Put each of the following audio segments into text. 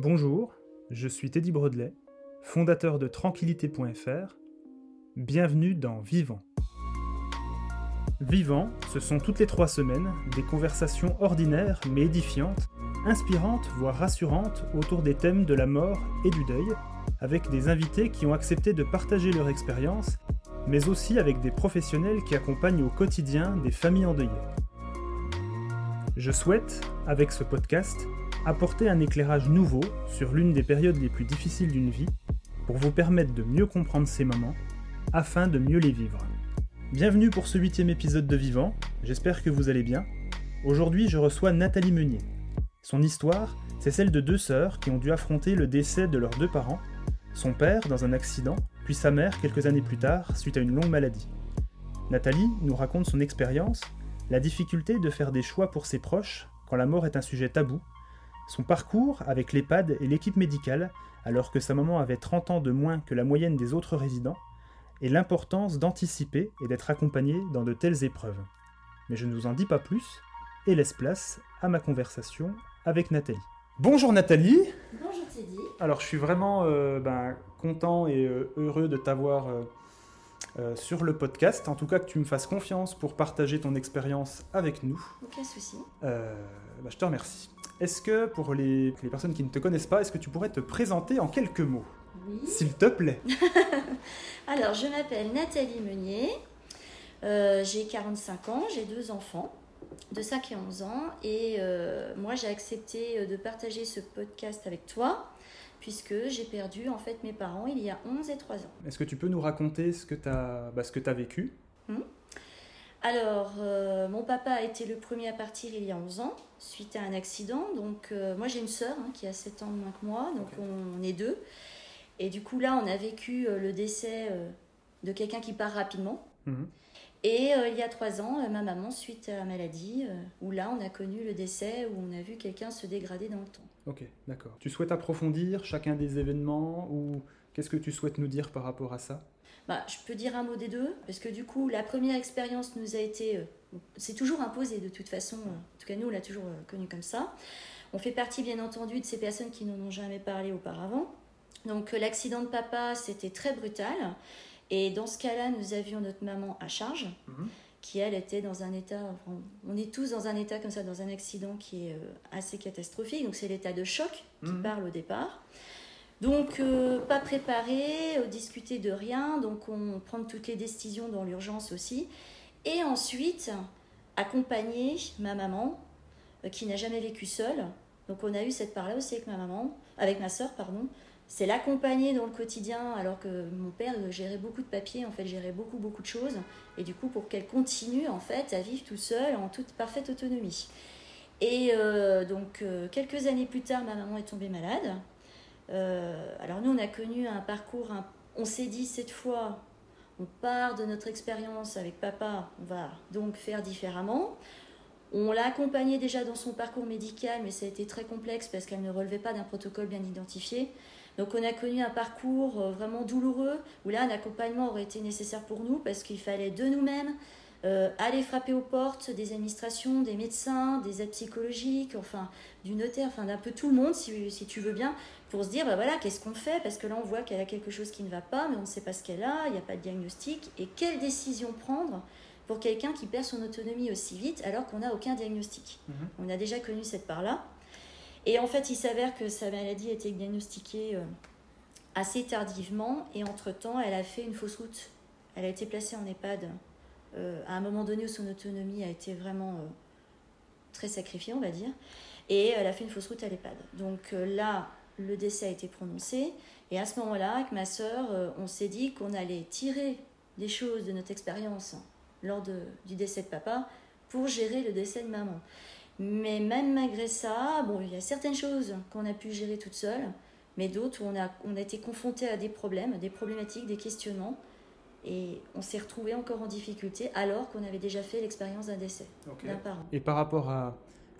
Bonjour, je suis Teddy Brodelet, fondateur de tranquillité.fr. Bienvenue dans Vivant. Vivant, ce sont toutes les trois semaines des conversations ordinaires mais édifiantes, inspirantes voire rassurantes autour des thèmes de la mort et du deuil, avec des invités qui ont accepté de partager leur expérience, mais aussi avec des professionnels qui accompagnent au quotidien des familles endeuillées. Je souhaite, avec ce podcast, apporter un éclairage nouveau sur l'une des périodes les plus difficiles d'une vie pour vous permettre de mieux comprendre ces moments afin de mieux les vivre. Bienvenue pour ce huitième épisode de Vivant, j'espère que vous allez bien. Aujourd'hui je reçois Nathalie Meunier. Son histoire, c'est celle de deux sœurs qui ont dû affronter le décès de leurs deux parents, son père dans un accident, puis sa mère quelques années plus tard suite à une longue maladie. Nathalie nous raconte son expérience la difficulté de faire des choix pour ses proches quand la mort est un sujet tabou, son parcours avec l'EHPAD et l'équipe médicale alors que sa maman avait 30 ans de moins que la moyenne des autres résidents, et l'importance d'anticiper et d'être accompagné dans de telles épreuves. Mais je ne vous en dis pas plus et laisse place à ma conversation avec Nathalie. Bonjour Nathalie Bonjour Teddy Alors je suis vraiment euh, ben, content et euh, heureux de t'avoir euh, euh, sur le podcast. En tout cas, que tu me fasses confiance pour partager ton expérience avec nous. Aucun souci. Euh, bah, je te remercie. Est-ce que pour les, les personnes qui ne te connaissent pas, est-ce que tu pourrais te présenter en quelques mots Oui. S'il te plaît. Alors, je m'appelle Nathalie Meunier. Euh, j'ai 45 ans, j'ai deux enfants de 5 et 11 ans. Et euh, moi, j'ai accepté euh, de partager ce podcast avec toi puisque j'ai perdu en fait mes parents il y a 11 et 3 ans. Est-ce que tu peux nous raconter ce que tu as, bah, ce que as vécu? Alors, euh, mon papa a été le premier à partir il y a 11 ans, suite à un accident. Donc, euh, moi, j'ai une sœur hein, qui a 7 ans de moins que moi, donc on, on est deux. Et du coup, là, on a vécu euh, le décès de quelqu'un qui part rapidement. Mhm. Et il y a 3 ans, ma maman, suite à la maladie, où là, on a connu le décès, où on a vu quelqu'un se dégrader dans le temps. Ok, d'accord. Tu souhaites approfondir chacun des événements ou qu'est-ce que tu souhaites nous dire par rapport à ça? Bah, je peux dire un mot des deux, parce que du coup, la première expérience nous a été. euh, c'est toujours imposé de toute façon, en tout cas, nous, on l'a toujours euh, connu comme ça. On fait partie, bien entendu, de ces personnes qui n'en ont jamais parlé auparavant. Donc, euh, l'accident de papa, c'était très brutal. Et dans ce cas-là, nous avions notre maman à charge, Mhm. qui elle était dans un état. enfin, on est tous dans un état comme ça, dans un accident qui est assez catastrophique. Donc, c'est l'état de choc qui Mhm. parle au départ. Donc, euh, pas préparé, euh, discuter de rien, donc on toutes les décisions dans l'urgence aussi. Et ensuite, accompagner ma maman, euh, qui n'a jamais vécu seule. Donc, on a eu cette part-là aussi avec ma maman, avec ma soeur, pardon. C'est l'accompagner dans le quotidien, alors que mon père gérait beaucoup de papiers, en fait, gérait beaucoup, beaucoup de choses. Et du coup, pour qu'elle continue, en fait, à vivre tout seule, en toute parfaite autonomie. Et donc, quelques années plus tard, ma maman est tombée malade. Euh, alors nous, on a connu un parcours, on s'est dit cette fois, on part de notre expérience avec papa, on va donc faire différemment. On l'a accompagnée déjà dans son parcours médical, mais ça a été très complexe parce qu'elle ne relevait pas d'un protocole bien identifié. Donc on a connu un parcours euh, vraiment douloureux, où là un accompagnement aurait été nécessaire pour nous parce qu'il fallait de nous-mêmes euh, aller frapper aux portes des administrations, des médecins, des aides psychologiques, enfin du notaire, enfin d'un peu tout le monde si, si tu veux bien, pour se dire bah voilà qu'est-ce qu'on fait? Parce que là on voit qu'elle a quelque chose qui ne va pas, mais on ne sait pas ce qu'elle a, il n'y a pas de diagnostic et quelle décision prendre pour quelqu'un qui perd son autonomie aussi vite alors qu'on n'a aucun diagnostic? Mhm. On a déjà connu cette part-là. Et en fait, il s'avère que sa maladie a été diagnostiquée euh, assez tardivement et entre-temps, elle a fait une fausse route. Elle a été placée en EHPAD euh, à un moment donné où son autonomie a été vraiment euh, très sacrifiée, on va dire. Et elle a fait une fausse route à l'EHPAD. Donc euh, là, le décès a été prononcé. Et à ce moment-là, avec ma sœur, euh, on s'est dit qu'on allait tirer des choses de notre expérience lors de- du décès de papa pour gérer le décès de maman. Mais même malgré ça, bon, il y a certaines choses qu'on a pu gérer toute seule, mais d'autres où on a, on a été confronté à des problèmes, des problématiques, des questionnements. Et on s'est retrouvé encore en difficulté alors qu'on avait déjà fait l'expérience d'un décès d'un parent. Et par rapport à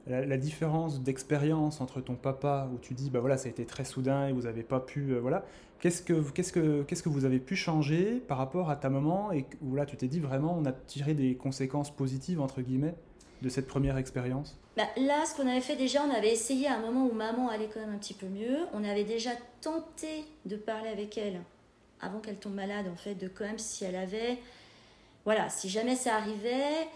la, la différence d'expérience entre ton papa, où tu dis, bah voilà, ça a été très soudain et vous n'avez pas pu, euh, voilà, qu'est-ce que, qu'est-ce, que, qu'est-ce que vous avez pu changer par rapport à ta maman et où là tu t'es dit vraiment, on a tiré des conséquences positives, entre guillemets de cette première expérience? Bah, Là, ce qu'on avait fait déjà, on avait essayé à un moment où maman allait quand même un petit peu mieux. On avait déjà tenté de parler avec elle avant qu'elle tombe malade, en fait, de quand même si elle avait. Voilà, si jamais ça arrivait,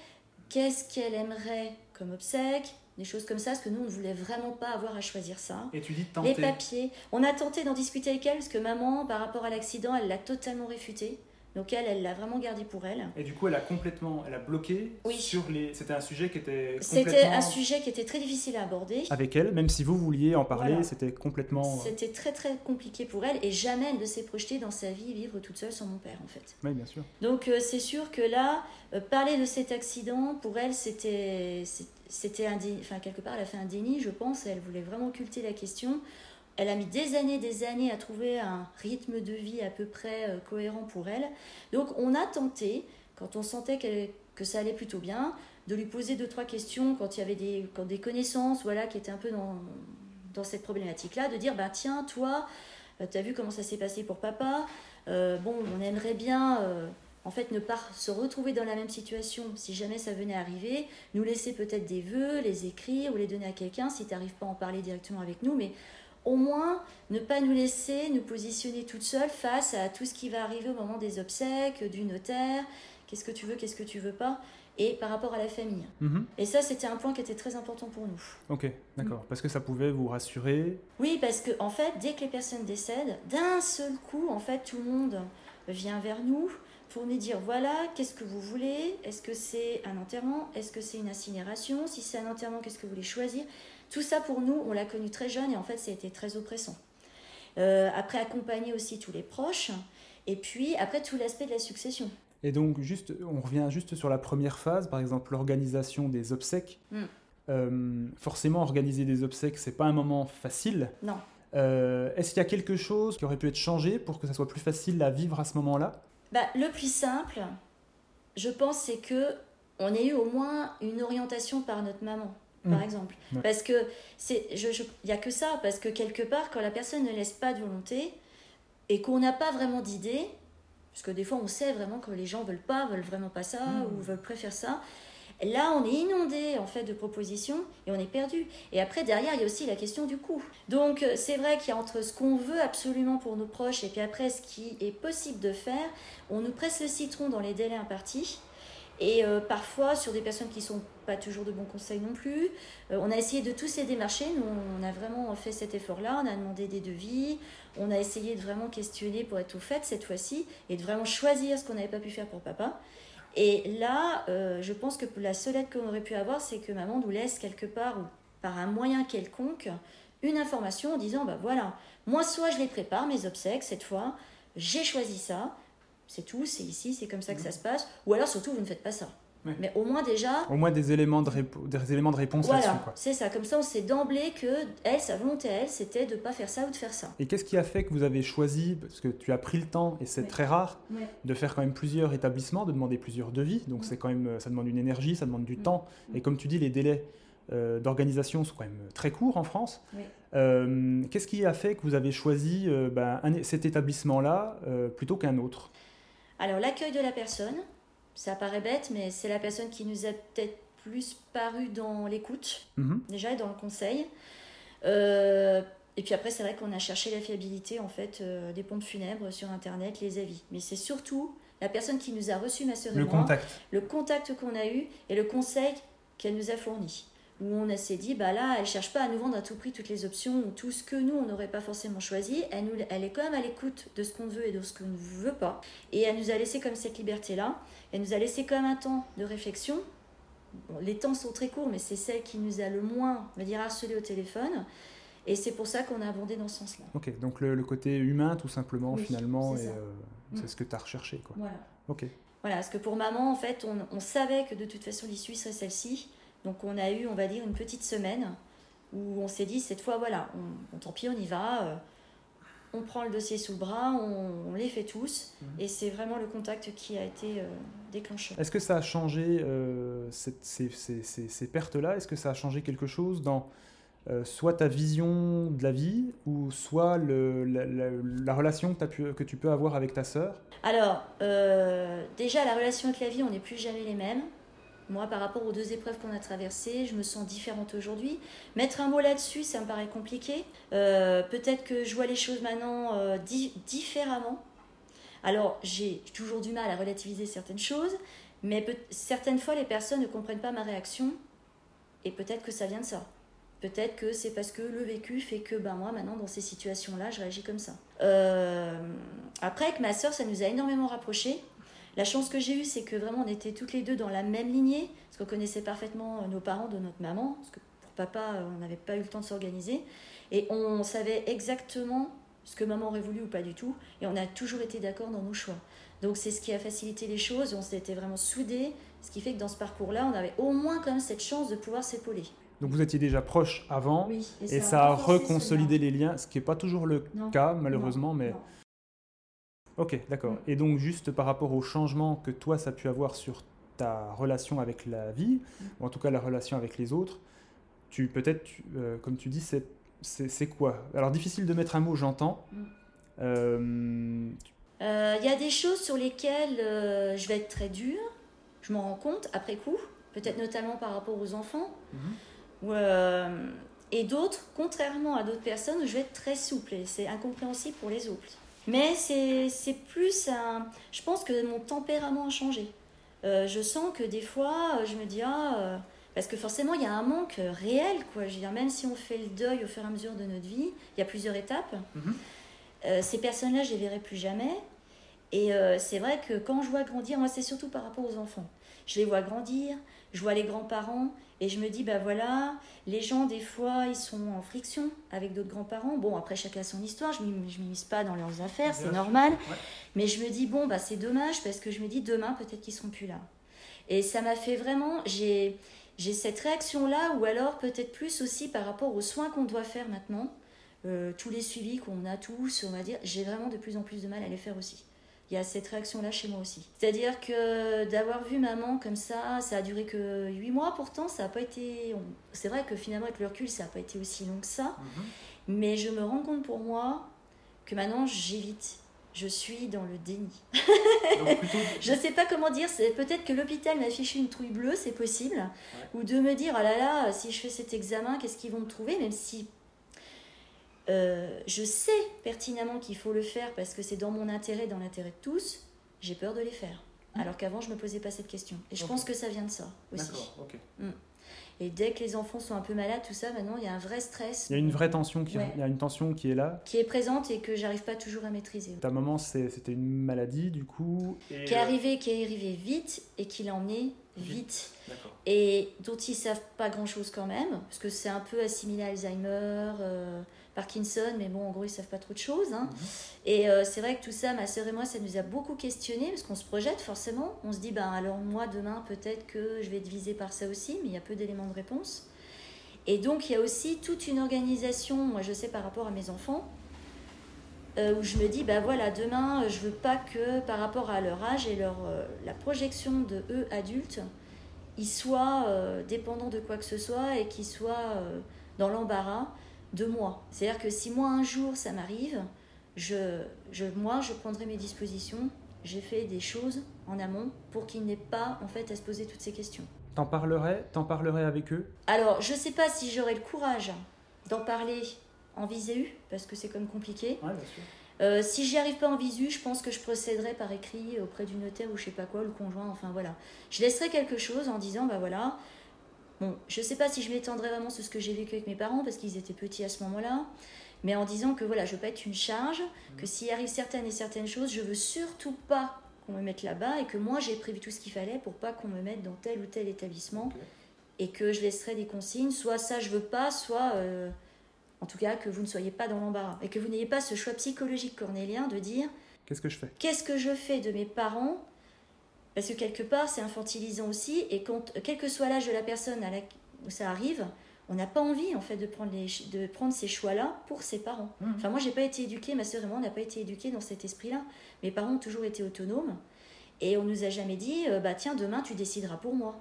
qu'est-ce qu'elle aimerait comme obsèque des choses comme ça, parce que nous, on ne voulait vraiment pas avoir à choisir ça. Et tu dis tenter. Les papiers. On a tenté d'en discuter avec elle, parce que maman, par rapport à l'accident, elle l'a totalement réfuté. Donc elle, elle l'a vraiment gardé pour elle. Et du coup, elle a complètement, elle a bloqué Oui. sur les. C'était un sujet qui était C'était un sujet qui était très difficile à aborder. avec elle, même si vous vouliez en parler, Voilà. c'était complètement. C'était très très compliqué pour elle et jamais elle ne s'est projetée dans sa vie vivre toute seule sans mon père en fait. Oui, bien sûr. Donc euh, c'est sûr que là, euh, parler de cet accident, pour elle, c'était c'était un. Enfin, quelque part, elle a fait un déni, je pense. Elle voulait vraiment occulter la question. Elle a mis des années, des années à trouver un rythme de vie à peu près euh, cohérent pour elle. Donc on a tenté, quand on sentait que ça allait plutôt bien, de lui poser deux, trois questions quand il y avait des, quand des connaissances voilà, qui étaient un peu dans, dans cette problématique-là, de dire, bah tiens, toi, tu as vu comment ça s'est passé pour papa, Euh, bon, on aimerait bien... euh, en fait, ne pas se retrouver dans la même situation si jamais ça venait à arriver, nous laisser peut-être des vœux, les écrire ou les donner à quelqu'un si tu n'arrives pas à en parler directement avec nous, mais au moins ne pas nous laisser nous positionner toute seule face à tout ce qui va arriver au moment des obsèques, du notaire, qu'est-ce que tu veux, qu'est-ce que tu veux pas, et par rapport à la famille. Mhm. Et ça, c'était un point qui était très important pour nous. Ok, d'accord. Parce que ça pouvait vous rassurer. Oui, parce que en fait, dès que les personnes décèdent, d'un seul coup, en fait, tout le monde vient vers nous pour nous dire voilà, qu'est-ce que vous voulez? Est-ce que c'est un enterrement? Est-ce que c'est une incinération? Si c'est un enterrement, qu'est-ce que vous voulez choisir? Tout ça pour nous, on l'a connu très jeune et en fait, ça a été très oppressant. Euh, après, accompagner aussi tous les proches. Et puis, après, tout l'aspect de la succession. Et donc, juste, on revient juste sur la première phase, par exemple l'organisation des obsèques. Mm. Euh, forcément, organiser des obsèques, c'est pas un moment facile. Non. Euh, Est-ce qu'il y a quelque chose qui aurait pu être changé pour que ça soit plus facile à vivre à ce moment-là? Bah, le plus simple, je pense, c'est que on ait eu au moins une orientation par notre maman, par Mm. exemple. Ouais. Parce que c'est, je, je- il y a que ça, parce que quelque part, quand la personne ne laisse pas de volonté et qu'on n'a pas vraiment d'idée, parce que des fois on sait vraiment que les gens veulent pas, veulent vraiment pas ça Mm. ou veulent préférer ça. Là, on est inondé en fait de propositions et on est perdu. Et après, derrière, il y a aussi la question du coût. Donc, c'est vrai qu'il y a entre ce qu'on veut absolument pour nos proches et puis après ce qui est possible de faire, on nous presse le citron dans les délais impartis. Et euh, parfois, sur des personnes qui sont pas toujours de bons conseils non plus, euh, on a essayé de tous les démarcher. Nous, on a vraiment fait cet effort-là. On a demandé des devis. On a essayé de vraiment questionner pour être au fait cette fois-ci et de vraiment choisir ce qu'on n'avait pas pu faire pour papa. Et là, euh, je pense que la seule aide qu'on aurait pu avoir, c'est que maman nous laisse quelque part ou par un moyen quelconque une information en disant bah voilà, moi soit je les prépare mes obsèques cette fois, j'ai choisi ça, c'est tout, c'est ici, c'est comme ça que ça se passe, ou alors surtout vous ne faites pas ça. Ouais. Mais au moins déjà, Au moins des éléments de, répo- des éléments de réponse là-dessus. voilà, quoi. c'est ça. Comme ça, on sait d'emblée que elle, sa volonté elle, c'était de pas faire ça ou de faire ça. Et qu'est-ce qui a fait que vous avez choisi, parce que tu as pris le temps, et c'est Ouais. très rare, de faire quand même plusieurs établissements, de demander plusieurs devis? Donc c'est quand même, ça demande une énergie, ça demande du temps. Et comme tu dis, les délais euh, d'organisation sont quand même très courts en France. Euh, Qu'est-ce qui a fait que vous avez choisi euh, ben, un- cet établissement-là plutôt qu'un autre? Alors l'accueil de la personne, ça paraît bête, mais c'est la personne qui nous a peut-être plus paru dans l'écoute, Mhm. déjà, et dans le conseil. Euh, et puis après, c'est vrai qu'on a cherché la fiabilité en fait euh, des pompes funèbres sur Internet, les avis. Mais c'est surtout la personne qui nous a reçu, ma sœur et Le moi, contact. le contact qu'on a eu et le conseil qu'elle nous a fourni. Où on a- s'est dit, bah là, elle cherche pas à nous vendre à tout prix toutes les options ou tout ce que nous, on n'aurait pas forcément choisi. Elle, nous, elle est quand même à l'écoute de ce qu'on veut et de ce qu'on ne veut pas. Et elle nous a laissé comme cette liberté-là. Elle nous a laissé quand même un temps de réflexion. Bon, les temps sont très courts, mais c'est celle qui nous a le moins, on va dire, harcelé au téléphone. Et c'est pour ça qu'on a abondé dans ce sens-là. Ok, donc le, le côté humain tout simplement Oui, finalement, c'est euh, Mm. ce que tu as recherché. Quoi. Voilà. Ok. Voilà, parce que pour maman, en fait, on, on savait que de toute façon l'issue serait celle-ci. Donc on a eu, on va dire, une petite semaine où on s'est dit, cette fois, voilà, on, on- tant pis, on y va. euh, on prend le dossier sous le bras, on, on les fait tous. Mhm. Et c'est vraiment le contact qui a été euh, déclencheur. Est-ce que ça a changé euh, cette- ces, ces- ces- ces pertes-là? Est-ce que ça a changé quelque chose dans euh, soit ta vision de la vie ou soit le- la, la- la relation que, pu- que tu peux avoir avec ta sœur? Alors, déjà, la relation avec la vie, on n'est plus jamais les mêmes. Moi, par rapport aux deux épreuves qu'on a traversées, je me sens différente aujourd'hui. Mettre un mot là-dessus, ça me paraît compliqué. Euh, peut-être que je vois les choses maintenant euh, différemment. Alors, j'ai toujours du mal à relativiser certaines choses, mais certaines fois, les personnes ne comprennent pas ma réaction, et peut-être que ça vient de ça. Peut-être que c'est parce que le vécu fait que ben, moi, maintenant, dans ces situations-là, je réagis comme ça. Euh, après, avec ma soeur, ça nous a énormément rapprochés. La chance que j'ai eue, c'est que vraiment, on était toutes les deux dans la même lignée, parce qu'on connaissait parfaitement nos parents de notre maman, parce que pour papa, on n'avait pas eu le temps de s'organiser. Et on savait exactement ce que maman aurait voulu ou pas du tout, et on a toujours été d'accord dans nos choix. Donc c'est ce qui a facilité les choses, on s'était vraiment soudés, ce qui fait que dans ce parcours-là, on avait au moins quand même cette chance de pouvoir s'épauler. Donc vous étiez déjà proche avant et, ça, a reconsolidé les liens, ce qui n'est pas toujours le cas malheureusement, mais... Ok, d'accord. Et donc juste par rapport au changement que toi, ça a pu avoir sur ta relation avec la vie, ou en tout cas la relation avec les autres, tu peut-être, euh, comme tu dis, c'est quoi? Alors difficile de mettre un mot, j'entends. Mm. Euh, euh, il y a des choses sur lesquelles je vais être très dure, je m'en rends compte après coup, peut-être notamment par rapport aux enfants. Euh, et d'autres, contrairement à d'autres personnes, je vais être très souple et c'est incompréhensible pour les autres. Mais c'est plus un... Je pense que mon tempérament a changé. Euh, je sens que des fois, je me dis, ah, euh, parce que forcément, il y a un manque réel, quoi. Je veux dire, même si on fait le deuil au fur et à mesure de notre vie, il y a plusieurs étapes. Mhm. ces personnes-là, je les verrai plus jamais. Et c'est vrai que quand je vois grandir, moi, c'est surtout par rapport aux enfants. Je les vois grandir, je vois les grands-parents, et je me dis, bah voilà, les gens, des fois, ils sont en friction avec d'autres grands-parents. Bon, après, chacun a son histoire, je ne m'immisce pas dans leurs affaires, c'est normal. Mais je me dis, bon, bah c'est dommage, parce que je me dis, demain, peut-être qu'ils seront plus là. Et ça m'a fait vraiment, j'ai cette réaction-là, ou alors peut-être plus aussi par rapport aux soins qu'on doit faire maintenant, euh, tous les suivis qu'on a tous, on va dire, j'ai vraiment de plus en plus de mal à les faire aussi il y a cette réaction-là chez moi aussi. C'est-à-dire que d'avoir vu maman comme ça, ça a duré que 8 mois pourtant, ça n'a pas été... C'est vrai que finalement avec le recul, ça n'a pas été aussi long que ça, mhm. mais je me rends compte pour moi que maintenant j'évite. Je suis dans le déni. je ne sais pas comment dire, c'est peut-être que l'hôpital m'a fichu une trouille bleue, c'est possible, ou de me dire, oh là là, si je fais cet examen, qu'est-ce qu'ils vont me trouver, même si euh, je sais pertinemment qu'il faut le faire parce que c'est dans mon intérêt, dans l'intérêt de tous, j'ai peur de les faire. Mmh. Alors qu'avant, je ne me posais pas cette question. Et je pense que ça vient de ça aussi. D'accord, ok. Mmh. Et dès que les enfants sont un peu malades, tout ça, maintenant, il y a un vrai stress. Il y a une vraie tension qui, il y a une tension qui est là. Qui est présente et que j'arrive pas toujours à maîtriser. Ta maman, c'était une maladie, du coup Qui est arrivée, qui est arrivée vite et qui l'a emmenée vite. Et dont ils savent pas grand-chose quand même, parce que c'est un peu assimilé à Alzheimer... Euh, Parkinson, mais bon, en gros, ils savent pas trop de choses. Hein. Mhm. Et euh, c'est vrai que tout ça, ma sœur et moi, ça nous a beaucoup questionné parce qu'on se projette forcément. On se dit, ben alors moi, demain, peut-être que je vais être visée par ça aussi, mais il y a peu d'éléments de réponse. Et donc, il y a aussi toute une organisation, moi, je sais par rapport à mes enfants, euh, où je me dis, ben voilà, demain, je veux pas que par rapport à leur âge et leur, euh, la projection de eux adultes, ils soient dépendants de quoi que ce soit et qu'ils soient dans l'embarras de moi. C'est-à-dire que si moi un jour ça m'arrive, je, je, moi je prendrai mes dispositions, j'ai fait des choses en amont pour qu'il n'ait pas en fait à se poser toutes ces questions. T'en parlerais, t'en parlerais avec eux? Alors je sais pas si j'aurais le courage d'en parler en visu parce que c'est comme compliqué. Ouais, bien sûr. Euh, si j'y arrive pas en visu, je pense que je procéderai par écrit auprès du notaire ou je sais pas quoi, le conjoint, enfin voilà. Je laisserai quelque chose en disant bah voilà, Bon, je ne sais pas si je m'étendrai vraiment sur ce que j'ai vécu avec mes parents parce qu'ils étaient petits à ce moment-là, mais en disant que voilà, je veux pas être une charge, mmh. que s'il arrive certaines et certaines choses, je veux surtout pas qu'on me mette là-bas et que moi j'ai prévu tout ce qu'il fallait pour pas qu'on me mette dans tel ou tel établissement et que je laisserai des consignes, soit ça je veux pas, soit euh, en tout cas que vous ne soyez pas dans l'embarras et que vous n'ayez pas ce choix psychologique cornélien de dire qu'est-ce que je fais? Qu'est-ce que je fais de mes parents parce que quelque part, c'est infantilisant aussi, et quand, quel que soit l'âge de la personne à la, où ça arrive, on n'a pas envie en fait de prendre, les, de prendre ces choix-là pour ses parents. Mmh. Enfin, moi, j'ai pas été éduquée, ma sœur et moi, on n'a pas été éduqués dans cet esprit-là. Mes parents ont toujours été autonomes, et on nous a jamais dit, euh, bah tiens, demain, tu décideras pour moi.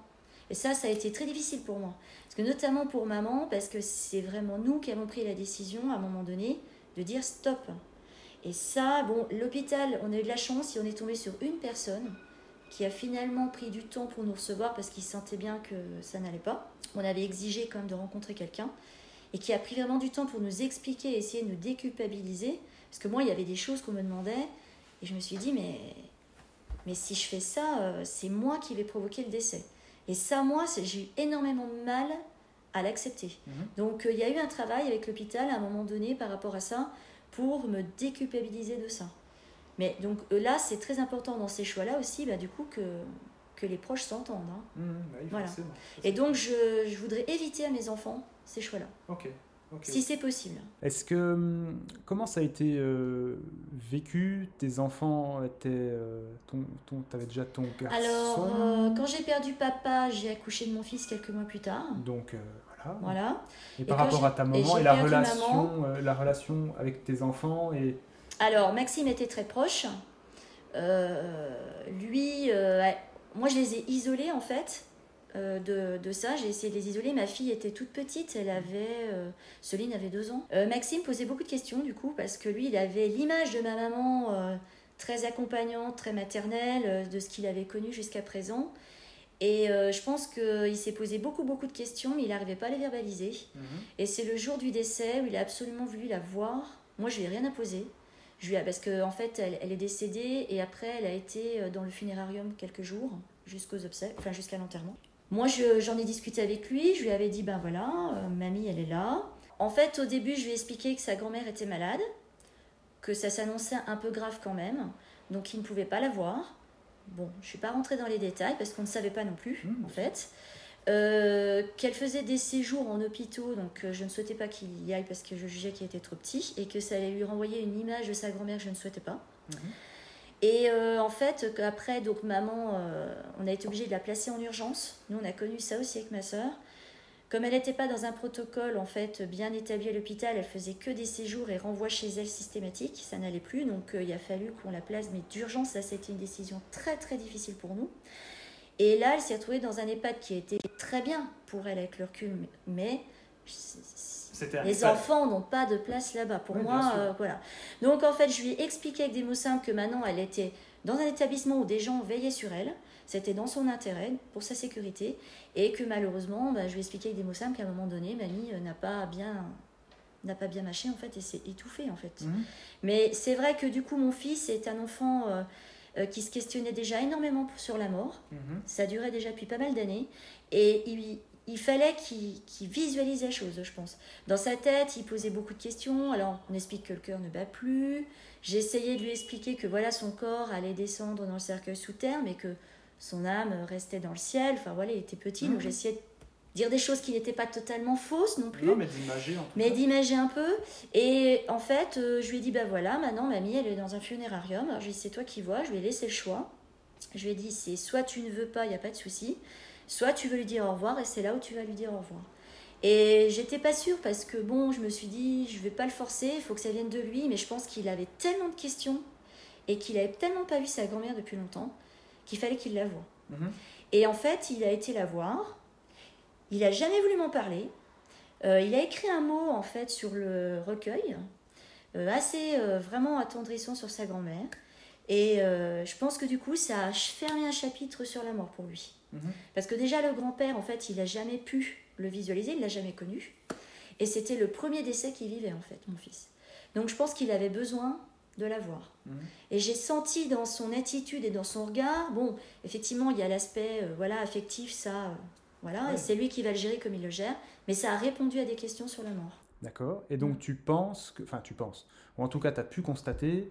Et ça, ça a été très difficile pour moi. Parce que notamment pour maman, parce que c'est vraiment nous qui avons pris la décision à un moment donné de dire stop. Et ça, bon, l'hôpital, on a eu de la chance si on est tombé sur une personne qui a finalement pris du temps pour nous recevoir parce qu'il sentait bien que ça n'allait pas. On avait exigé quand même de rencontrer quelqu'un et qui a pris vraiment du temps pour nous expliquer, essayer de nous déculpabiliser. Parce que moi, il y avait des choses qu'on me demandait et je me suis dit, mais, mais si je fais ça, euh, c'est moi qui vais provoquer le décès. Et ça, moi, j'ai eu énormément de mal à l'accepter. Mhm. Donc, euh, il y a eu un travail avec l'hôpital à un moment donné par rapport à ça pour me déculpabiliser de ça. Mais donc euh, là, c'est très important dans ces choix-là aussi, bah, du coup, que, que les proches s'entendent. Hein. Mmh, bah voilà. Et donc, je, je, voudrais éviter à mes enfants ces choix-là. Ok. Si c'est possible. Est-ce que hum, comment ça a été euh, vécu? Tes enfants étaient, euh, ton, ton, avais déjà ton garçon? Alors, quand j'ai perdu papa, j'ai accouché de mon fils quelques mois plus tard. Donc voilà. Voilà. Et, par rapport à ta maman et, la relation, la relation avec tes enfants et alors, Maxime était très proche. Euh, lui, euh, moi, je les ai isolés en fait. Euh, de, ça, j'ai essayé de les isoler. Ma fille était toute petite, elle avait, Celine avait deux ans. Maxime posait beaucoup de questions du coup parce que lui, il avait l'image de ma maman très accompagnante, très maternelle, de ce qu'il avait connu jusqu'à présent. Et je pense qu'il s'est posé beaucoup, beaucoup de questions, mais il n'arrivait pas à les verbaliser. Mhm. Et c'est le jour du décès où il a absolument voulu la voir. Moi, je lui ai rien à lui parce qu'en en fait, elle, est décédée et après, elle a été euh, dans le funérarium quelques jours, jusqu'aux obsèques, enfin jusqu'à l'enterrement. Moi, j'en ai discuté avec lui, je lui avais dit, ben voilà, euh, mamie, elle est là. En fait, au début, je lui ai expliqué que sa grand-mère était malade, que ça s'annonçait un peu grave quand même, donc il ne pouvait pas la voir. Bon, je ne suis pas rentrée dans les détails parce qu'on ne savait pas non plus, mmh. en fait. Euh, qu'elle faisait des séjours en hôpitaux, donc euh, je ne souhaitais pas qu'il y aille parce que je jugeais qu'il était trop petit, et que ça allait lui renvoyer une image de sa grand-mère que je ne souhaitais pas. Mhm. Et euh, en fait, après, donc maman, on a été obligé de la placer en urgence. Nous, on a connu ça aussi avec ma soeur. Comme elle n'était pas dans un protocole en fait bien établi à l'hôpital, elle faisait que des séjours et renvois chez elle systématiques. Ça n'allait plus, donc il a fallu qu'on la place, mais d'urgence. Ça, c'était une décision très très difficile pour nous. Et là, elle s'est retrouvée dans un EHPAD qui était très bien pour elle avec le recul, mais les enfants n'ont pas de place là-bas. Pour moi, euh, voilà. Donc en fait, je lui ai expliqué avec des mots simples que maintenant, elle était dans un établissement où des gens veillaient sur elle. C'était dans son intérêt, pour sa sécurité, et que malheureusement, bah, je lui ai expliqué avec des mots simples qu'à un moment donné, mamie euh, n'a pas bien n'a pas bien mâché en fait et s'est étouffé en fait. Mhm. Mais c'est vrai que du coup mon fils est un enfant euh, euh, qui se questionnait déjà énormément sur la mort. Mhm. Ça durait déjà depuis pas mal d'années. Et il, il fallait qu'il visualise la chose, je pense. Dans sa tête, il posait beaucoup de questions. Alors, on explique que le cœur ne bat plus. J'ai essayé de lui expliquer que voilà, son corps allait descendre dans le cercueil sous terre, mais que son âme restait dans le ciel. Enfin voilà, il était petit, donc mhm. j'essayais de dire des choses qui n'étaient pas totalement fausses non plus. Non, mais d'imager un peu. Mais d'imager un peu. Et en fait, euh, je lui ai dit, bah voilà, maintenant mamie, elle est dans un funérarium. Alors je lui ai dit, c'est toi qui vois, je lui ai laissé le choix. Je lui ai dit, c'est soit tu ne veux pas, il n'y a pas de souci, soit tu veux lui dire au revoir et c'est là où tu vas lui dire au revoir. Et j'étais pas sûre parce que bon, je me suis dit, je vais pas le forcer, il faut que ça vienne de lui, mais je pense qu'il avait tellement de questions et qu'il avait tellement pas vu sa grand-mère depuis longtemps qu'il fallait qu'il la voie. Mhm. Et en fait, il a été la voir. Il n'a jamais voulu m'en parler. Euh, il a écrit un mot en fait sur le recueil, euh, assez euh, vraiment attendrissant sur sa grand-mère. Et je pense que du coup, ça a fermé un chapitre sur la mort pour lui. Mhm. Parce que déjà, le grand-père, en fait, il n'a jamais pu le visualiser, il l'a jamais connu. Et c'était le premier décès qu'il vivait, en fait, mon fils. Donc je pense qu'il avait besoin de la voir. Mhm. Et j'ai senti dans son attitude et dans son regard, bon, effectivement, il y a l'aspect voilà affectif, ça, voilà, et c'est lui qui va le gérer comme il le gère, mais ça a répondu à des questions sur la mort. D'accord. Et donc tu penses que, enfin tu penses, ou en tout cas tu as pu constater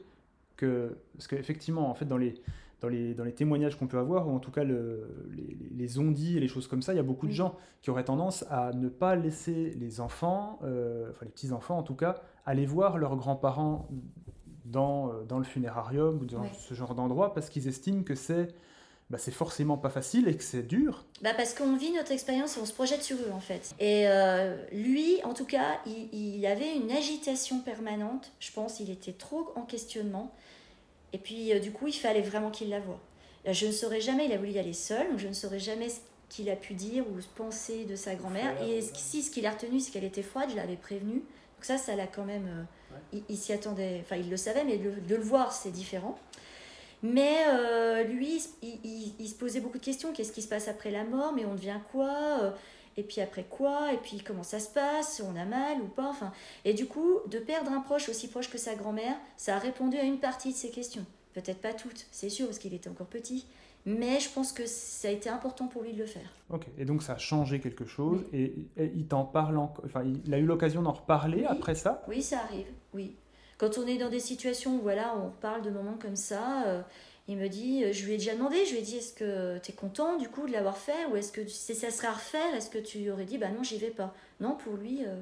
que, parce qu'effectivement, en fait, dans les, dans les, dans les témoignages qu'on peut avoir, ou en tout cas le, les, les ondits et les choses comme ça, il y a beaucoup de gens qui auraient tendance à ne pas laisser les enfants, euh, enfin les petits-enfants en tout cas, aller voir leurs grands-parents dans, euh, dans le funérarium ou dans ce genre d'endroit parce qu'ils estiment que c'est bah, c'est forcément pas facile et que c'est dur. Bah parce qu'on vit notre expérience et on se projette sur eux en fait. Et euh, lui, en tout cas, il, avait une agitation permanente. Je pense il était trop en questionnement. Et puis euh, du coup, il fallait vraiment qu'il la voie. Je ne saurais jamais, il a voulu y aller seul, donc je ne saurais jamais ce qu'il a pu dire ou penser de sa grand-mère. Et si ce qu'il a retenu, c'est qu'elle était froide, je l'avais prévenu. Donc ça, ça l'a quand même... Euh, il, s'y attendait, enfin il le savait, mais de le voir, c'est différent. Mais euh, lui, il, se posait beaucoup de questions. Qu'est-ce qui se passe après la mort? Mais on devient quoi? Euh, Et puis après quoi? Et puis comment ça se passe? On a mal ou pas? Enfin, Et du coup, de perdre un proche aussi proche que sa grand-mère, ça a répondu à une partie de ses questions. Peut-être pas toutes, c'est sûr, parce qu'il était encore petit. Mais je pense que ça a été important pour lui de le faire. Ok, et donc ça a changé quelque chose. Et, il t'en parle encore. Enfin, il a eu l'occasion d'en reparler après ça? Oui, ça arrive, oui. Quand on est dans des situations où voilà, on parle de moments comme ça, euh, il me dit, euh, je lui ai déjà demandé, je lui ai dit, est-ce que tu es content du coup de l'avoir fait Ou est-ce que si ça serait à refaire, est-ce que tu aurais dit, bah non, j'y vais pas Non, pour lui, euh,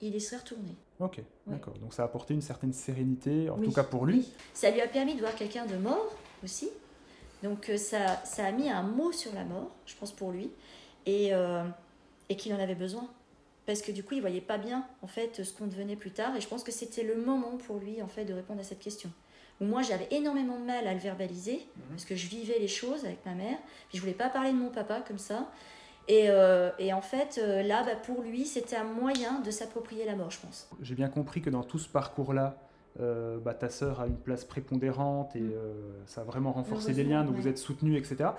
il y serait retourné. Ok, d'accord. Donc ça a apporté une certaine sérénité, en tout cas pour lui. Ça lui a permis de voir quelqu'un de mort aussi. Donc ça, ça a mis un mot sur la mort, je pense pour lui, et, et qu'il en avait besoin parce que du coup il voyait pas bien en fait ce qu'on devenait plus tard. Et je pense que c'était le moment pour lui en fait de répondre à cette question. Où moi j'avais énormément de mal à le verbaliser mhm. parce que je vivais les choses avec ma mère. Puis je voulais pas parler de mon papa comme ça. Et, euh, et en fait euh, là bah, pour lui c'était un moyen de s'approprier la mort je pense. J'ai bien compris que dans tout ce parcours là euh, bah, ta sœur a une place prépondérante et mm. ça a vraiment renforcé les liens, donc vous êtes soutenus, etc.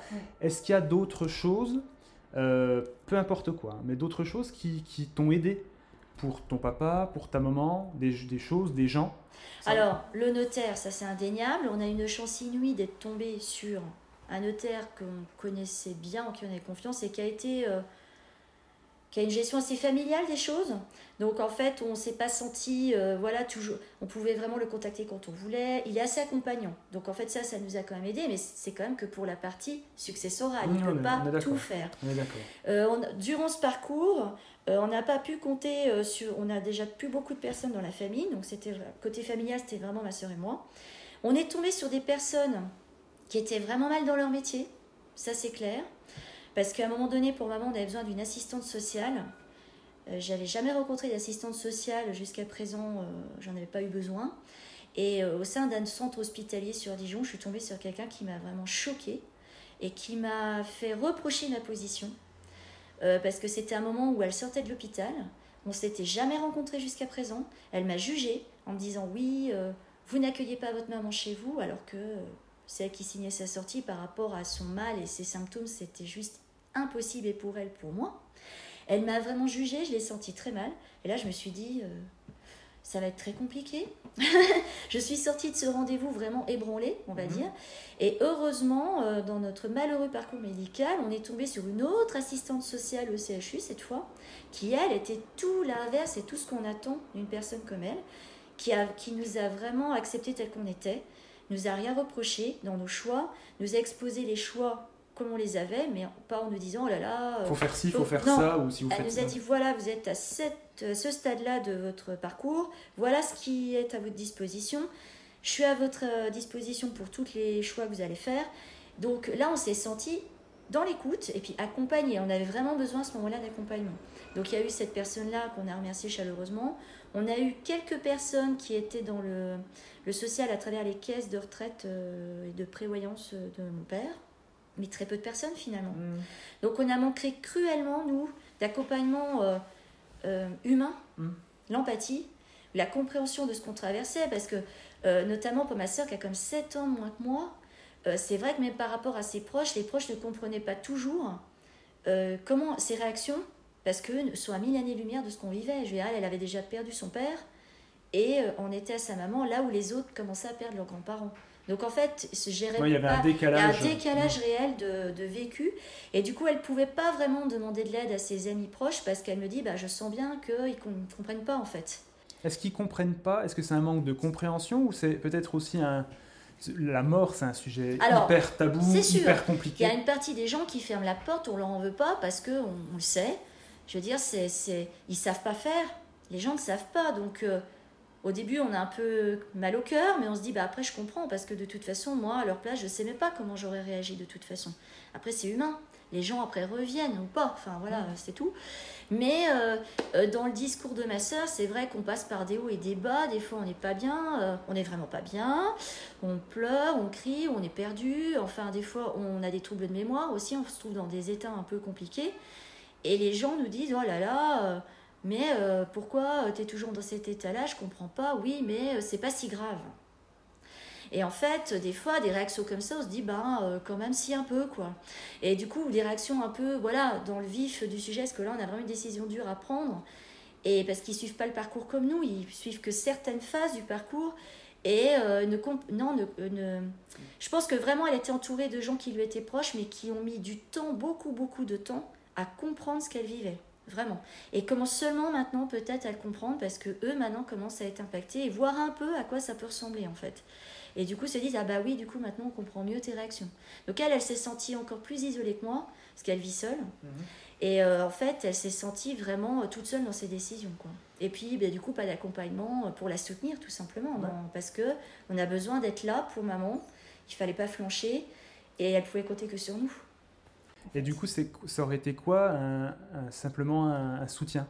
Est-ce qu'il y a d'autres choses euh, peu importe quoi, hein, mais d'autres choses qui, qui t'ont aidé pour ton papa, pour ta maman, des, des choses, des gens Alors, le notaire, ça c'est indéniable. On a une chance inouïe d'être tombé sur un notaire qu'on connaissait bien, en qui on avait confiance et qui a été euh, qui a une gestion assez familiale des choses. Donc en fait, on s'est pas senti, euh, voilà, toujours, on pouvait vraiment le contacter quand on voulait. Il est assez accompagnant. Donc en fait, ça, ça nous a quand même aidé, mais c'est quand même que pour la partie successorale. il ne peut pas tout faire. Euh, durant ce parcours, euh, on n'a pas pu compter sur, on a déjà plus beaucoup de personnes dans la famille, donc c'était côté familial, c'était vraiment ma soeur et moi. On est tombé sur des personnes qui étaient vraiment mal dans leur métier, ça c'est clair. Parce qu'à un moment donné, pour maman, on avait besoin d'une assistante sociale. Euh, j'avais jamais rencontré d'assistante sociale jusqu'à présent, euh, j'en avais pas eu besoin. Et euh, au sein d'un centre hospitalier sur Dijon, je suis tombée sur quelqu'un qui m'a vraiment choquée et qui m'a fait reprocher ma position. parce que c'était un moment où elle sortait de l'hôpital. On s'était jamais rencontrés jusqu'à présent. Elle m'a jugée en me disant oui, vous n'accueillez pas votre maman chez vous, alors que celle qui signait sa sortie par rapport à son mal et ses symptômes, c'était juste impossible et pour elle, pour moi. Elle m'a vraiment jugée, je l'ai senti très mal. Et là, je me suis dit, euh, ça va être très compliqué. je suis sortie de ce rendez-vous vraiment ébranlée, on va mhm. dire. Et heureusement, euh, dans notre malheureux parcours médical, on est tombé sur une autre assistante sociale au CHU cette fois, qui elle était tout l'inverse et tout ce qu'on attend d'une personne comme elle, qui, a, qui nous a vraiment accepté tel qu'on était, nous a rien reproché dans nos choix, nous a exposé les choix comme on les avait, mais pas en nous disant oh là là. Faut faire ci, faut, faut faire ça, ou si vous Elle nous a dit voilà, vous êtes à cette, ce stade-là de votre parcours, voilà ce qui est à votre disposition. Je suis à votre euh, disposition pour tous les choix que vous allez faire. Donc là, on s'est senti dans l'écoute et puis accompagné. On avait vraiment besoin à ce moment-là d'accompagnement. Donc il y a eu cette personne-là qu'on a remerciée chaleureusement. On a eu quelques personnes qui étaient dans le, le social à travers les caisses de retraite euh, et de prévoyance de mon père mais très peu de personnes finalement. Mm. Donc on a manqué cruellement, nous, d'accompagnement euh, euh, humain, mm. l'empathie, la compréhension de ce qu'on traversait, parce que euh, notamment pour ma soeur qui a comme 7 ans moins que moi, c'est vrai que même par rapport à ses proches, les proches ne comprenaient pas toujours comment ses réactions, parce que sont à mille années-lumière de ce qu'on vivait. Je veux dire, elle avait déjà perdu son père, et on était à sa maman là où les autres commençaient à perdre leurs grands-parents. Donc en fait, il y avait un décalage, un décalage réel de, vécu. Et du coup, elle pouvait pas vraiment demander de l'aide à ses amis proches parce qu'elle me dit bah, Je sens bien qu'ils ne comprennent pas en fait. Est-ce qu'ils comprennent pas? Est-ce que c'est un manque de compréhension ou c'est peut-être aussi un. La mort, c'est un sujet hyper tabou, hyper compliqué? Il y a une partie des gens qui ferment la porte, on leur en veut pas parce qu'on on le sait. Je veux dire, c'est, c'est, ils savent pas faire. Les gens ne savent pas. Donc. Euh, au début, on a un peu mal au cœur, mais on se dit, bah après, je comprends, parce que de toute façon, moi, à leur place, je ne sais même pas comment j'aurais réagi de toute façon. Après, c'est humain. Les gens, après, reviennent ou pas. Enfin, voilà, c'est tout. Mais euh, euh, dans le discours de ma sœur, c'est vrai qu'on passe par des hauts et des bas. Des fois, on n'est pas bien, euh, on n'est vraiment pas bien. On pleure, on crie, on est perdu. Enfin, des fois, on a des troubles de mémoire aussi. On se trouve dans des états un peu compliqués. Et les gens nous disent, oh là là mais pourquoi tu es toujours dans cet état-là? Je comprends pas. Oui, mais c'est pas si grave. Et en fait, des fois, des réactions comme ça, on se dit, ben, euh, quand même, si un peu, quoi. Et du coup, des réactions un peu, voilà, dans le vif du sujet, parce que là, on a vraiment une décision dure à prendre. Et parce qu'ils suivent pas le parcours comme nous, ils suivent que certaines phases du parcours. Et euh, ne, non, ne, je pense que vraiment, elle était entourée de gens qui lui étaient proches, mais qui ont mis du temps, beaucoup, beaucoup de temps, à comprendre ce qu'elle vivait. Vraiment. Et comment seulement maintenant peut-être à le comprendre parce que eux maintenant commencent à être impactés et voir un peu à quoi ça peut ressembler en fait. Et du coup se disent ah bah oui du coup maintenant on comprend mieux tes réactions. Donc elle elle s'est sentie encore plus isolée que moi parce qu'elle vit seule. Mhm. Et euh, en fait elle s'est sentie vraiment euh, toute seule dans ses décisions quoi. Et puis bah, du coup pas d'accompagnement euh, pour la soutenir tout simplement parce que on a besoin d'être là pour maman. Il fallait pas flancher et elle pouvait compter que sur nous. Et du coup, ça aurait été quoi simplement un, soutien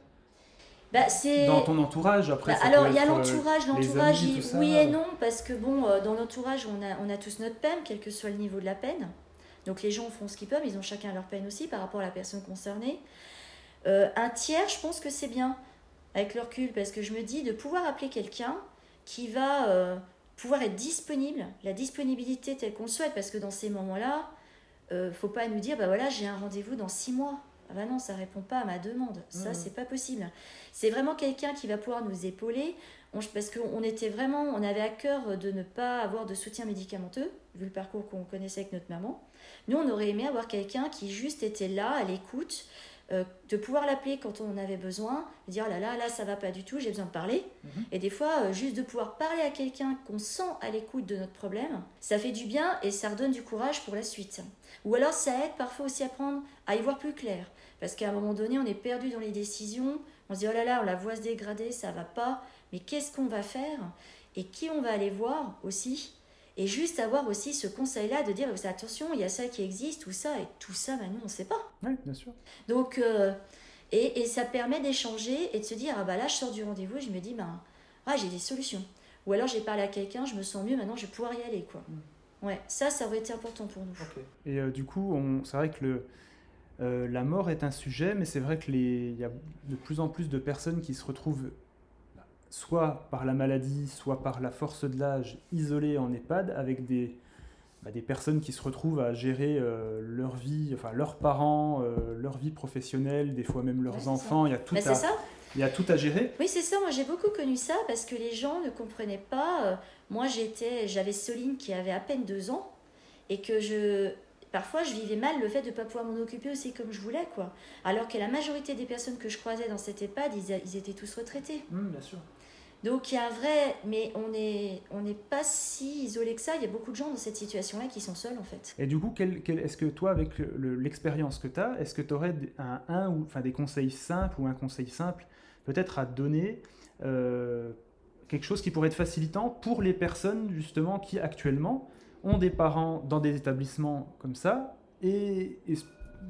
bah, dans ton entourage après bah, Alors, il y a euh, l'entourage, l'entourage, oui et non, parce que bon, euh, dans l'entourage, on a, on a tous notre peine, quel que soit le niveau de la peine. Donc les gens font ce qu'ils peuvent, ils ont chacun leur peine aussi par rapport à la personne concernée. Euh, un tiers, je pense que c'est bien, avec le recul, parce que je me dis de pouvoir appeler quelqu'un qui va pouvoir être disponible, la disponibilité telle qu'on le souhaite, parce que dans ces moments-là, euh, faut pas nous dire, bah voilà, j'ai un rendez-vous dans six mois. Ah bah non, ça répond pas à ma demande. Ça, mmh. c'est pas possible. C'est vraiment quelqu'un qui va pouvoir nous épauler. parce qu'on était vraiment, on avait à cœur de ne pas avoir de soutien médicamenteux, vu le parcours qu'on connaissait avec notre maman. Nous, on aurait aimé avoir quelqu'un qui juste était là, à l'écoute, euh, de pouvoir l'appeler quand on en avait besoin, de dire oh là là, là, ça va pas du tout, j'ai besoin de parler. Mhm. Et des fois, euh, juste de pouvoir parler à quelqu'un qu'on sent à l'écoute de notre problème, ça fait du bien et ça redonne du courage pour la suite. Ou alors, ça aide parfois aussi à prendre, à y voir plus clair. Parce qu'à un moment donné, on est perdu dans les décisions, on se dit oh là là, on la voit se dégrader, ça va pas, mais qu'est-ce qu'on va faire? Et qui on va aller voir aussi et juste avoir aussi ce conseil-là de dire attention, il y a ça qui existe, ou ça, et tout ça, ben, nous, on ne sait pas. Oui, bien sûr. Donc, euh, et, et, ça permet d'échanger et de se dire ah bah là, je sors du rendez-vous je me dis ben, ah, j'ai des solutions. Ou alors j'ai parlé à quelqu'un, je me sens mieux, maintenant je vais pouvoir y aller. quoi. Mm. Ouais, ça, ça aurait été important pour nous. Et euh, du coup, c'est vrai que le, euh, la mort est un sujet, mais c'est vrai qu'il y a de plus en plus de personnes qui se retrouvent soit par la maladie, soit par la force de l'âge, isolés en EHPAD, avec des, bah, des personnes qui se retrouvent à gérer euh, leur vie, enfin leurs parents, euh, leur vie professionnelle, des fois même leurs enfants. Il y a tout bah, à. Il y a tout à gérer. Oui, c'est ça. Moi, j'ai beaucoup connu ça parce que les gens ne comprenaient pas. Euh, moi, j'étais, j'avais Soline qui avait à peine deux ans et que je, parfois je vivais mal le fait de ne pas pouvoir m'en occuper aussi comme je voulais quoi alors que la majorité des personnes que je croisais dans cette EHPAD ils, ils étaient tous retraités mmh, bien sûr donc il y a un vrai, mais on n'est on n'est pas si isolé que ça. Il y a beaucoup de gens dans cette situation-là qui sont seuls en fait. Et du coup, quel, est-ce que toi, avec l'expérience que tu as, est-ce que tu aurais un, un, ou enfin des conseils simples ou un conseil simple peut-être à donner euh, quelque chose qui pourrait être facilitant pour les personnes justement qui actuellement ont des parents dans des établissements comme ça et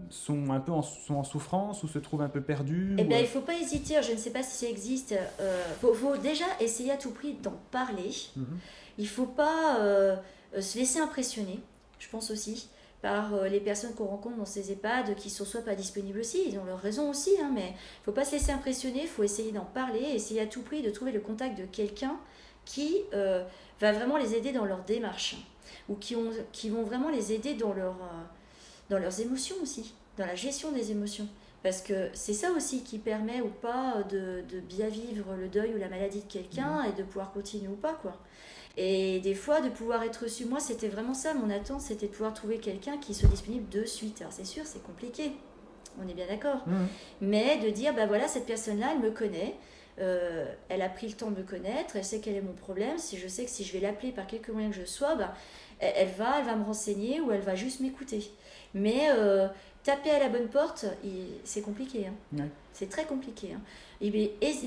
sont un peu en, sont en souffrance ou se trouvent un peu perdus Eh bien, il ne faut pas hésiter, je ne sais pas si ça existe, il euh, faut, déjà essayer à tout prix d'en parler. Mhm. Il ne faut pas euh, se laisser impressionner, je pense aussi, par euh, les personnes qu'on rencontre dans ces EHPAD qui sont soit pas disponibles aussi, ils ont leur raison aussi, hein, mais il ne faut pas se laisser impressionner, il faut essayer d'en parler, essayer à tout prix de trouver le contact de quelqu'un qui va vraiment les aider dans leur démarche ou qui, ont, qui vont vraiment les aider dans leur dans leurs émotions aussi, dans la gestion des émotions. Parce que c'est ça aussi qui permet ou pas de, de, bien vivre le deuil ou la maladie de quelqu'un mhm. et de pouvoir continuer ou pas, quoi. Et des fois, de pouvoir être reçu, moi, c'était vraiment ça, mon attente, c'était de pouvoir trouver quelqu'un qui soit disponible de suite. Alors, c'est sûr, c'est compliqué, on est bien d'accord. Mhm. Mais de dire, bah voilà, cette personne-là, elle me connaît, euh, elle a pris le temps de me connaître, elle sait quel est mon problème. Si je sais que si je vais l'appeler par quelque moyen que je sois, bah, elle, va, elle va me renseigner ou elle va juste m'écouter. Mais euh, taper à la bonne porte, c'est compliqué. Hein. C'est très compliqué. Hein. Et,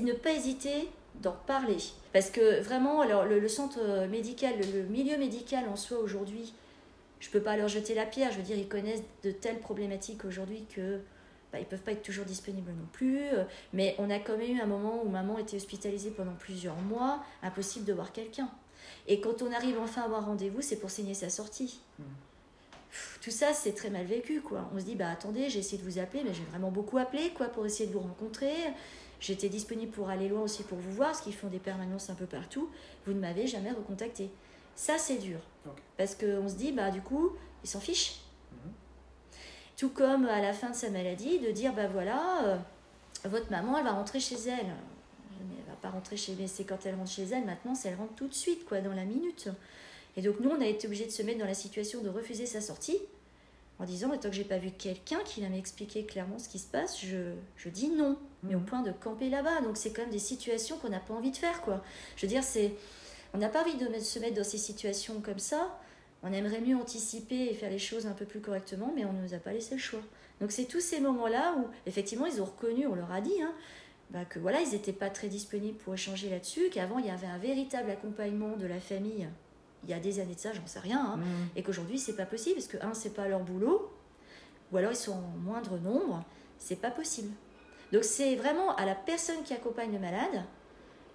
ne pas hésiter d'en parler. Parce que vraiment, alors, le, centre médical, le, milieu médical en soi aujourd'hui, je ne peux pas leur jeter la pierre. Je veux dire, ils connaissent de telles problématiques aujourd'hui que bah, ils ne peuvent pas être toujours disponibles non plus. Mais on a quand même eu un moment où maman était hospitalisée pendant plusieurs mois, impossible de voir quelqu'un. Et quand on arrive enfin à avoir rendez-vous, c'est pour signer sa sortie. Mmh. Tout ça, c'est très mal vécu, quoi. On se dit, bah attendez, j'ai essayé de vous appeler, mais j'ai vraiment beaucoup appelé, quoi, pour essayer de vous rencontrer. J'étais disponible pour aller loin aussi pour vous voir, parce qu'ils font des permanences un peu partout. Vous ne m'avez jamais recontacté. Ça, c'est dur. Parce qu'on se dit, bah, du coup, il s'en fiche. Mhm. Tout comme à la fin de sa maladie, de dire, bah voilà, euh, votre maman, elle va rentrer chez elle. Elle va pas rentrer chez mais c'est quand elle rentre chez elle, maintenant, c'est elle rentre tout de suite, quoi, dans la minute. Et donc, nous, on a été obligé de se mettre dans la situation de refuser sa sortie en disant, tant que j'ai pas vu quelqu'un qui va m'expliquer clairement ce qui se passe, je, je dis non, mais au mhm. point de camper là-bas. Donc c'est quand même des situations qu'on n'a pas envie de faire, quoi. Je veux dire, c'est, on n'a pas envie de se mettre dans ces situations comme ça. On aimerait mieux anticiper et faire les choses un peu plus correctement, mais on ne nous a pas laissé le choix. Donc c'est tous ces moments-là où, effectivement, ils ont reconnu, on leur a dit, hein, bah, que voilà, ils n'étaient pas très disponibles pour échanger là-dessus, qu'avant il y avait un véritable accompagnement de la famille il y a des années de ça, j'en sais rien, hein. mm. et qu'aujourd'hui c'est pas possible parce que un c'est pas leur boulot, ou alors ils sont en moindre nombre, c'est pas possible. Donc c'est vraiment à la personne qui accompagne le malade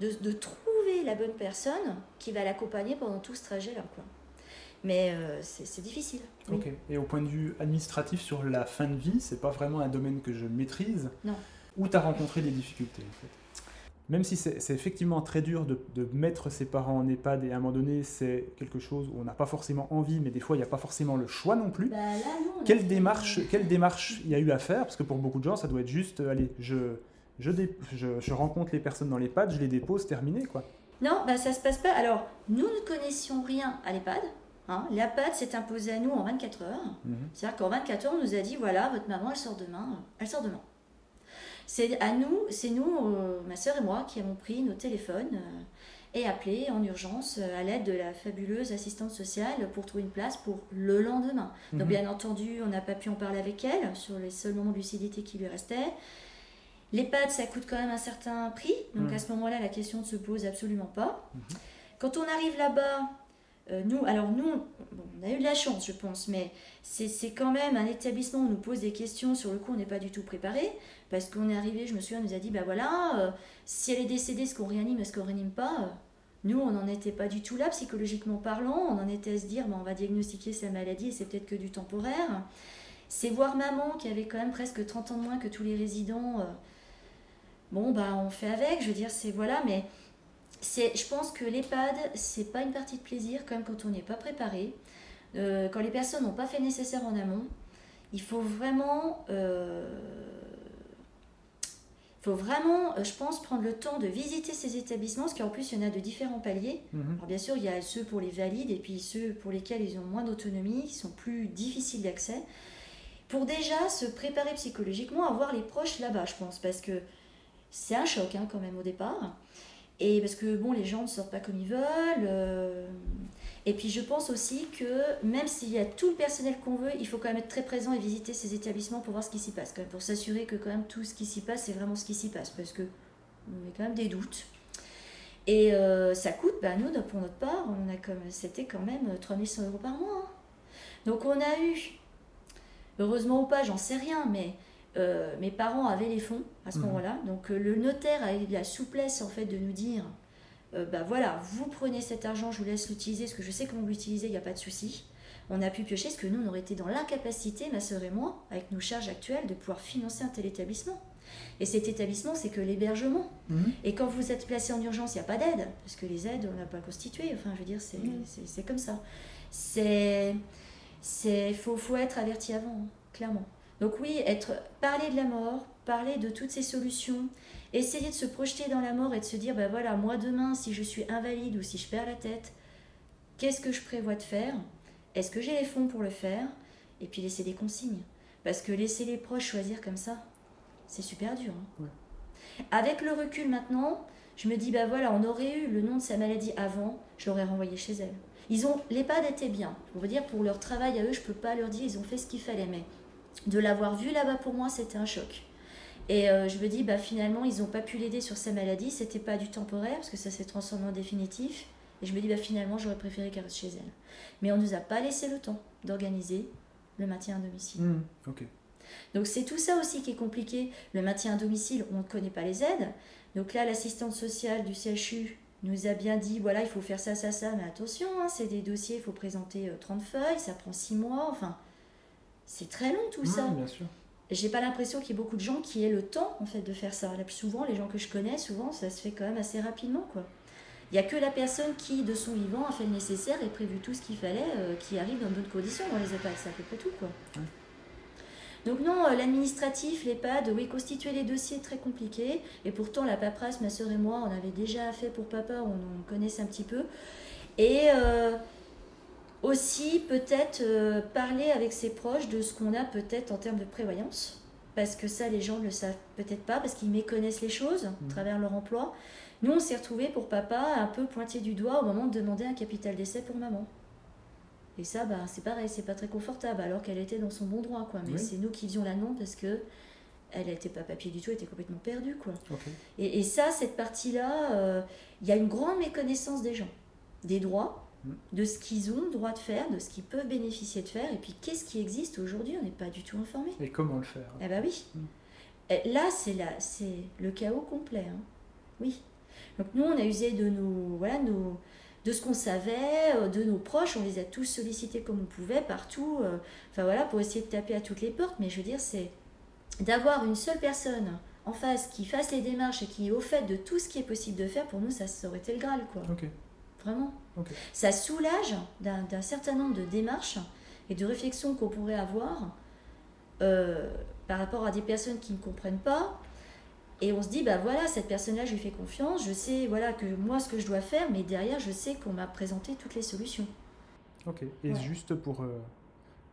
de, de trouver la bonne personne qui va l'accompagner pendant tout ce trajet là quoi. Mais euh, c'est difficile. Ok. Et au point de vue administratif sur la fin de vie, c'est pas vraiment un domaine que je maîtrise. Non. Où tu as rencontré des difficultés en fait? Même si c'est effectivement très dur de, mettre ses parents en EHPAD et à un moment donné c'est quelque chose où on n'a pas forcément envie, mais des fois il n'y a pas forcément le choix non plus. Bah, quelle, démarche, quelle démarche il y a eu à faire? Parce que pour beaucoup de gens ça doit être juste, euh, allez, je, je, je, rencontre les personnes dans l'EHPAD, je les dépose, terminé quoi. Non, bah, ça se passe pas. Alors nous ne connaissions rien à l'EHPAD. Hein. L'EHPAD s'est imposé à nous en 24 heures. Mhm. C'est-à-dire qu'en 24 heures on nous a dit voilà, votre maman elle sort demain, elle sort demain. C'est à nous, c'est nous, euh, ma soeur et moi, qui avons pris nos téléphones euh, et appelé en urgence euh, à l'aide de la fabuleuse assistante sociale pour trouver une place pour le lendemain. Donc mhm. bien entendu, on n'a pas pu en parler avec elle sur les seuls moments de lucidité qui lui restaient. L'EHPAD, ça coûte quand même un certain prix, donc mhm. à ce moment-là, la question ne se pose absolument pas. Mhm. Quand on arrive là-bas, euh, nous, alors nous, on a eu de la chance, je pense, mais c'est quand même un établissement où on nous pose des questions sur le coup, on n'est pas du tout préparé, parce qu'on est arrivé, je me souviens, on nous a dit, bah voilà, euh, si elle est décédée, est-ce qu'on réanime, est-ce qu'on réanime pas Nous, on n'en était pas du tout là, psychologiquement parlant, on en était à se dire, bah, on va diagnostiquer sa maladie et c'est peut-être que du temporaire. C'est voir maman qui avait quand même presque 30 ans de moins que tous les résidents. Euh, bon, bah on fait avec, je veux dire, c'est voilà, mais je pense que l'EHPAD, c'est pas une partie de plaisir, comme quand on n'est pas préparé. Euh, quand les personnes n'ont pas fait nécessaire en amont, il faut vraiment, euh, faut vraiment, euh, je pense, prendre le temps de visiter ces établissements, parce qu'en plus, il y en a de différents paliers. Mhm. Alors, bien sûr, il y a ceux pour les valides et puis ceux pour lesquels ils ont moins d'autonomie, qui sont plus difficiles d'accès. Pour déjà se préparer psychologiquement à voir les proches là-bas, je pense, parce que c'est un choc hein, quand même au départ. Et parce que bon, les gens ne sortent pas comme ils veulent. Euh, et puis je pense aussi que même s'il y a tout le personnel qu'on veut, il faut quand même être très présent et visiter ces établissements pour voir ce qui s'y passe, quand même, pour s'assurer que quand même tout ce qui s'y passe, c'est vraiment ce qui s'y passe, parce que on a quand même des doutes. Et euh, ça coûte, bah, nous, pour notre part, on a comme, c'était quand même 3100 euros par mois. Hein. Donc on a eu, heureusement ou pas, j'en sais rien, mais euh, mes parents avaient les fonds à ce mhm. moment-là. Donc euh, le notaire a eu la souplesse en fait de nous dire euh, bah voilà, vous prenez cet argent, je vous laisse l'utiliser, parce que je sais comment l'utiliser, il n'y a pas de souci. On a pu piocher, parce que nous, on aurait été dans l'incapacité, ma soeur et moi, avec nos charges actuelles, de pouvoir financer un tel établissement. Et cet établissement, c'est que l'hébergement. Mhm. Et quand vous êtes placé en urgence, il n'y a pas d'aide, parce que les aides, on n'a pas constitué. Enfin, je veux dire, c'est mhm. comme ça. C'est. Il faut, faut être averti avant, hein, clairement. Donc oui, être, parler de la mort, parler de toutes ces solutions, essayer de se projeter dans la mort et de se dire, ben voilà, moi demain, si je suis invalide ou si je perds la tête, qu'est-ce que je prévois de faire? Est-ce que j'ai les fonds pour le faire? Et puis laisser des consignes. Parce que laisser les proches choisir comme ça, c'est super dur. Hein. Avec le recul maintenant, je me dis, ben voilà, on aurait eu le nom de sa maladie avant, je l'aurais renvoyé chez elle. Ils ont, l'EHPAD était bien. On va dire, pour leur travail à eux, je peux pas leur dire, ils ont fait ce qu'il fallait, mais de l'avoir vu là-bas pour moi, c'était un choc. Et euh, je me dis, bah, finalement, ils n'ont pas pu l'aider sur sa maladie, c'était pas du temporaire, parce que ça s'est transformé en définitif. Et je me dis, bah, finalement, j'aurais préféré qu'elle reste chez elle. Mais on ne nous a pas laissé le temps d'organiser le maintien à domicile. Mmh, Donc c'est tout ça aussi qui est compliqué. Le maintien à domicile, on ne connaît pas les aides. Donc là, l'assistante sociale du CHU nous a bien dit, voilà, il faut faire ça, ça, ça, mais attention, hein, c'est des dossiers, il faut présenter 30 euh, feuilles, ça prend 6 mois, enfin, c'est très long tout ça. Bien sûr. J'ai pas l'impression qu'il y ait beaucoup de gens qui aient le temps en fait de faire ça. Là, plus souvent, les gens que je connais, souvent, ça se fait quand même assez rapidement quoi. Il n'y a que la personne qui, de son vivant, a fait le nécessaire et prévu tout ce qu'il fallait, euh, qui arrive dans de bonnes conditions dans les EHPAD. C'est à peu près tout, quoi. Donc non, euh, l'administratif, l'EHPAD, oui, constituer les dossiers très compliqué. Et pourtant, la paperasse, ma soeur et moi, on avait déjà fait pour papa, on, on connaissait un petit peu. Et euh, aussi, peut-être parler avec ses proches de ce qu'on a peut-être en termes de prévoyance. Parce que ça, les gens ne le savent peut-être pas, parce qu'ils méconnaissent les choses à Mmh. travers leur emploi. Nous, on s'est retrouvés pour papa un peu pointé du doigt au moment de demander un capital d'essai pour maman. Et ça, bah, c'est pareil, c'est pas très confortable, alors qu'elle était dans son bon droit, quoi. Mais Oui. c'est nous qui faisions la demande parce que elle n'était pas papier du tout, elle était complètement perdue, quoi. Et, et ça, cette partie-là, euh, il y a une grande méconnaissance des gens, des droits. De ce qu'ils ont droit de faire, de ce qu'ils peuvent bénéficier de faire, et puis qu'est-ce qui existe aujourd'hui, on n'est pas du tout informé. Et comment le faire Eh ben oui. Mm. Et Là, c'est la- c'est le chaos complet. hein. Oui. Donc nous, on a usé de nos, voilà, nos, de ce qu'on savait, euh, de nos proches. On les a tous sollicités comme on pouvait partout. euh, Enfin voilà, pour essayer de taper à toutes les portes. Mais je veux dire, c'est d'avoir une seule personne en face qui fasse les démarches et qui est au fait de tout ce qui est possible de faire. Pour nous, ça, ça aurait été le Graal, quoi. Ok. Vraiment. Ça soulage d'un certain nombre de démarches et de réflexions qu'on pourrait avoir euh, par rapport à des personnes qui ne comprennent pas. Et on se dit, bah voilà, cette personne-là, je lui fais confiance, je sais voilà que moi ce que je dois faire, mais derrière, je sais qu'on m'a présenté toutes les solutions. Ok. Et Ouais. juste pour euh,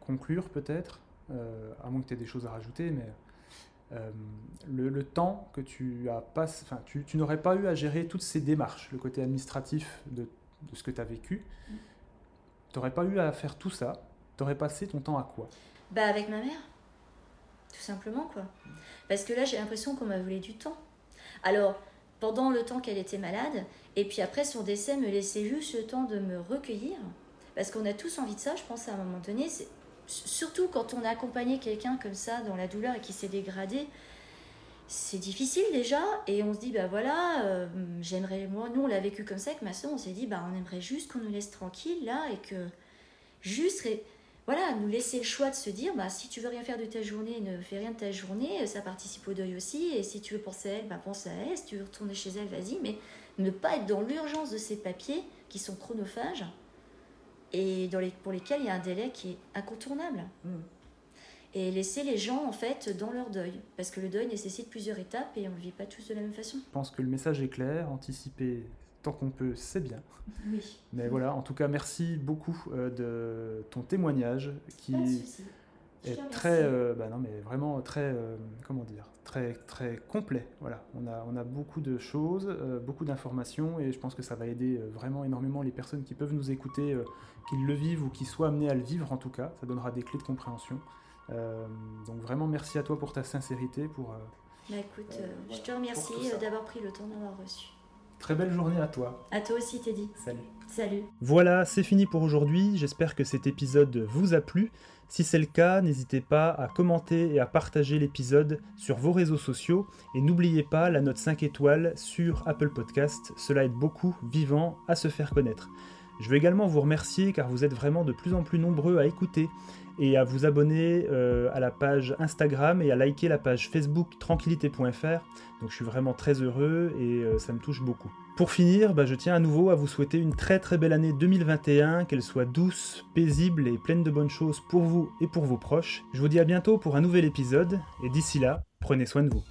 conclure, peut-être, euh, à moins que tu aies des choses à rajouter, mais euh, le, le temps que tu as pas, enfin, tu, tu n'aurais pas eu à gérer toutes ces démarches, le côté administratif de, de ce que tu as vécu, tu n'aurais pas eu à faire tout ça, tu aurais passé ton temps à quoi? Bah avec ma mère, tout simplement quoi. Parce que là, j'ai l'impression qu'on m'a volé du temps. Alors, pendant le temps qu'elle était malade, et puis après son décès, me laisser juste le temps de me recueillir. Parce qu'on a tous envie de ça, je pense, à un moment donné. Surtout quand on a accompagné quelqu'un comme ça dans la douleur et qui s'est dégradé, c'est difficile déjà. Et on se dit, bah voilà, euh, j'aimerais, moi, nous on l'a vécu comme ça avec ma soeur, on s'est dit, bah on aimerait juste qu'on nous laisse tranquille là et que juste voilà, nous laisser le choix de se dire, bah, si tu veux rien faire de ta journée, ne fais rien de ta journée, ça participe au deuil aussi, et si tu veux penser à elle, bah, pense à elle, si tu veux retourner chez elle, vas-y, mais ne pas être dans l'urgence de ces papiers qui sont chronophages et pour lesquels il y a un délai qui est incontournable. Et laisser les gens, en fait, dans leur deuil, parce que le deuil nécessite plusieurs étapes et on ne le vit pas tous de la même façon. Je pense que le message est clair, anticiper tant qu'on peut, c'est bien. Oui, Mais voilà, en tout cas, merci beaucoup euh, de ton témoignage qui est très, euh, bah non, mais vraiment très, euh, comment dire, très, très complet. Voilà, on a, on a beaucoup de choses, euh, beaucoup d'informations, et je pense que ça va aider vraiment énormément les personnes qui peuvent nous écouter, qu'ils le vivent ou qui soient amenés à le vivre en tout cas. Ça donnera des clés de compréhension. Euh, donc vraiment, merci à toi pour ta sincérité, pour euh, Bah, écoute, Euh, euh, je te remercie d'avoir pris le temps d'avoir reçu. très belle journée à toi. À toi aussi, Teddy. Salut. Salut. Voilà, c'est fini pour aujourd'hui. J'espère que cet épisode vous a plu. Si c'est le cas, n'hésitez pas à commenter et à partager l'épisode sur vos réseaux sociaux. Et n'oubliez pas la note 5 étoiles sur Apple Podcast. Cela aide beaucoup Vivant à se faire connaître. Je veux également vous remercier car vous êtes vraiment de plus en plus nombreux à écouter et à vous abonner euh, à la page Instagram et à liker la page Facebook tranquillité.fr. Donc je suis vraiment très heureux et euh, ça me touche beaucoup. Pour finir, bah, je tiens à nouveau à vous souhaiter une très très belle année 2021, qu'elle soit douce, paisible et pleine de bonnes choses pour vous et pour vos proches. Je vous dis à bientôt pour un nouvel épisode et d'ici là, prenez soin de vous.